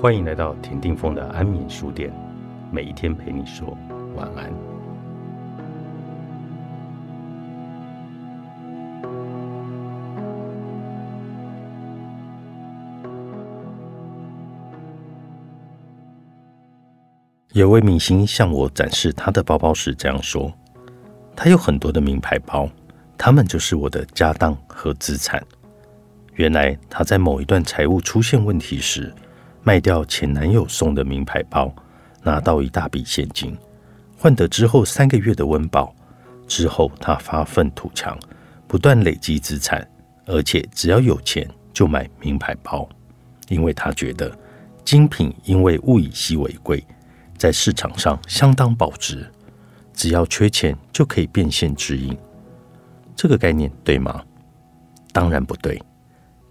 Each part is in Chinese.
欢迎来到田定峰的安眠书店，每一天陪你说晚安。有位明星向我展示他的包包时这样说：“他有很多的名牌包，他们就是我的家当和资产。”原来他在某一段财务出现问题时。卖掉前男友送的名牌包，拿到一大笔现金，换得之后三个月的温饱。之后他发愤图强，不断累积资产，而且只要有钱就买名牌包，因为他觉得精品因为物以稀为贵，在市场上相当保值，只要缺钱就可以变现指引。这个概念对吗？当然不对。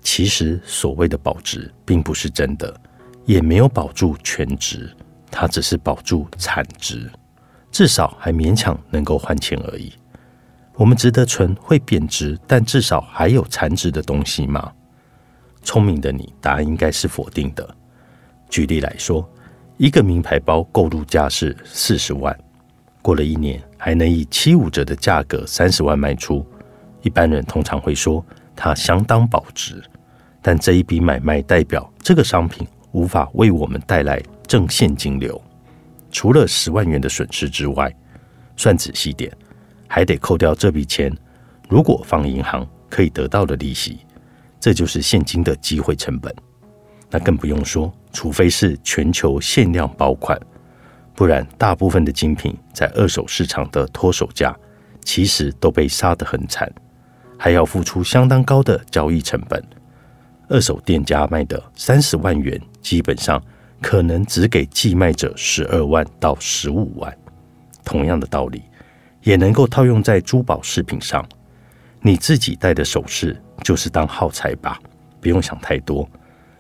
其实所谓的保值，并不是真的。也没有保住全值，它只是保住产值，至少还勉强能够换钱而已。我们值得存会贬值，但至少还有残值的东西吗？聪明的你，答案应该是否定的。举例来说，一个名牌包购入价是四十万，过了一年还能以七五折的价格三十万卖出，一般人通常会说它相当保值。但这一笔买卖代表这个商品。无法为我们带来正现金流，除了十万元的损失之外，算仔细点，还得扣掉这笔钱。如果放银行可以得到的利息，这就是现金的机会成本。那更不用说，除非是全球限量包款，不然大部分的精品在二手市场的脱手价，其实都被杀得很惨，还要付出相当高的交易成本。二手店家卖的三十万元，基本上可能只给寄卖者十二万到十五万。同样的道理，也能够套用在珠宝饰品上。你自己戴的首饰就是当耗材吧，不用想太多。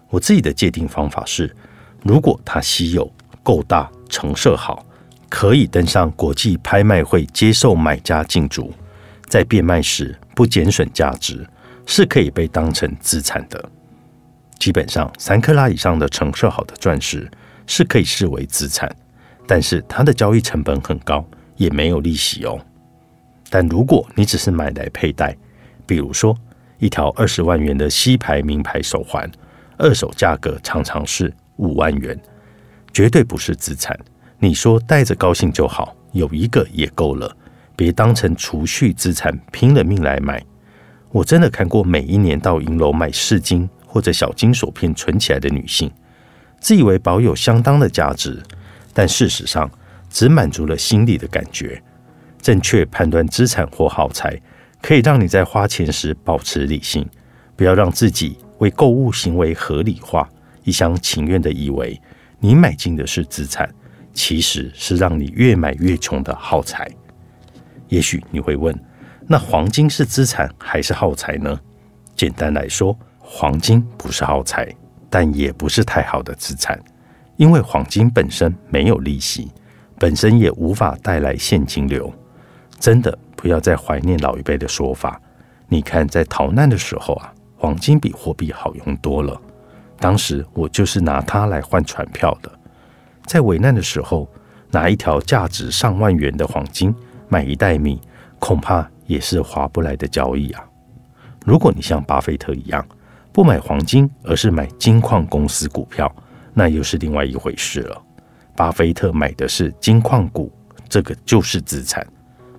我自己的界定方法是：如果它稀有、够大、成色好，可以登上国际拍卖会接受买家竞逐，在变卖时不减损价值，是可以被当成资产的。基本上，三克拉以上的成色好的钻石是可以视为资产，但是它的交易成本很高，也没有利息哦。但如果你只是买来佩戴，比如说一条二十万元的西牌名牌手环，二手价格常常是五万元，绝对不是资产。你说戴着高兴就好，有一个也够了，别当成储蓄资产拼了命来买。我真的看过每一年到银楼买饰金。或者小金锁片存起来的女性，自以为保有相当的价值，但事实上只满足了心理的感觉。正确判断资产或耗材，可以让你在花钱时保持理性，不要让自己为购物行为合理化，一厢情愿的以为你买进的是资产，其实是让你越买越穷的耗材。也许你会问，那黄金是资产还是耗材呢？简单来说。黄金不是耗材，但也不是太好的资产，因为黄金本身没有利息，本身也无法带来现金流。真的不要再怀念老一辈的说法。你看，在逃难的时候啊，黄金比货币好用多了。当时我就是拿它来换船票的。在危难的时候，拿一条价值上万元的黄金买一袋米，恐怕也是划不来的交易啊。如果你像巴菲特一样，不买黄金，而是买金矿公司股票，那又是另外一回事了。巴菲特买的是金矿股，这个就是资产。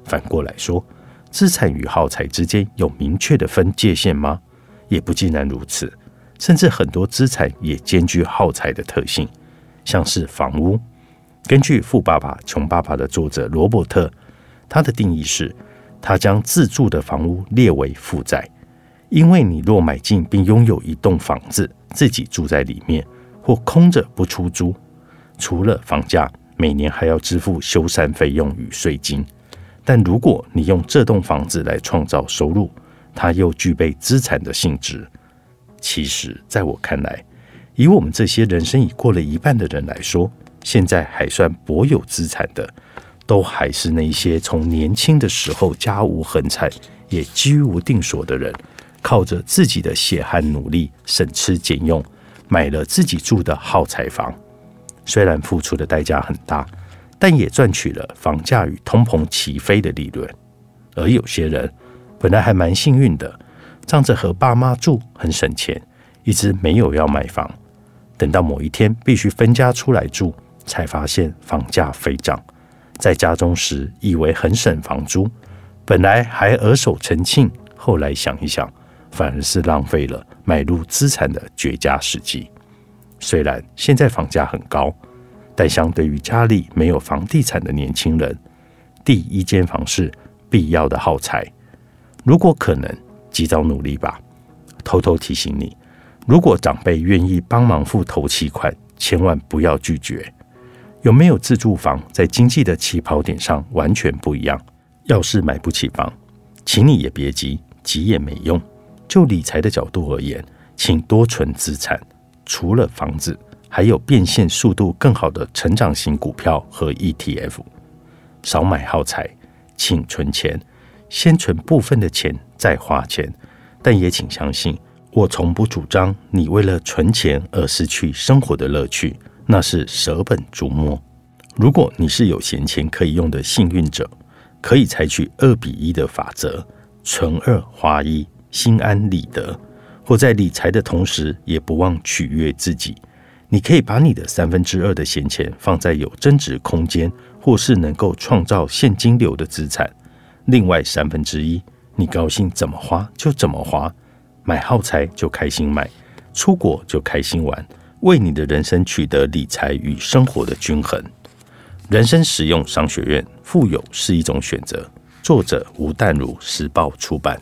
反过来说，资产与耗材之间有明确的分界线吗？也不尽然如此。甚至很多资产也兼具耗材的特性，像是房屋。根据《富爸爸穷爸爸》的作者罗伯特，他的定义是，他将自住的房屋列为负债。因为你若买进并拥有一栋房子，自己住在里面，或空着不出租，除了房价，每年还要支付修缮费用与税金。但如果你用这栋房子来创造收入，它又具备资产的性质。其实，在我看来，以我们这些人生已过了一半的人来说，现在还算薄有资产的，都还是那些从年轻的时候家无横财，也居无定所的人。靠着自己的血汗努力，省吃俭用，买了自己住的耗材房，虽然付出的代价很大，但也赚取了房价与通膨齐飞的利润。而有些人本来还蛮幸运的，仗着和爸妈住很省钱，一直没有要买房。等到某一天必须分家出来住，才发现房价飞涨。在家中时以为很省房租，本来还额手称庆，后来想一想，反而是浪费了买入资产的绝佳时机。虽然现在房价很高，但相对于家里没有房地产的年轻人，第一间房是必要的耗材。如果可能，及早努力吧。偷偷提醒你，如果长辈愿意帮忙付头期款，千万不要拒绝。有没有自住房，在经济的起跑点上完全不一样。要是买不起房，请你也别急，急也没用。就理财的角度而言，请多存资产，除了房子，还有变现速度更好的成长型股票和 ETF。少买耗材，请存钱，先存部分的钱再花钱。但也请相信，我从不主张你为了存钱而失去生活的乐趣。那是舍本逐末。如果你是有闲钱可以用的幸运者，可以采取二比一的法则，存二花一，心安理得。或在理财的同时，也不忘取悦自己。你可以把你的三分之二的闲钱放在有增值空间或是能够创造现金流的资产，另外三分之一，你高兴怎么花就怎么花，买耗材就开心买，出国就开心玩。为你的人生取得理财与生活的均衡。人生实用商学院，富有是一种选择。作者吴淡如，时报出版。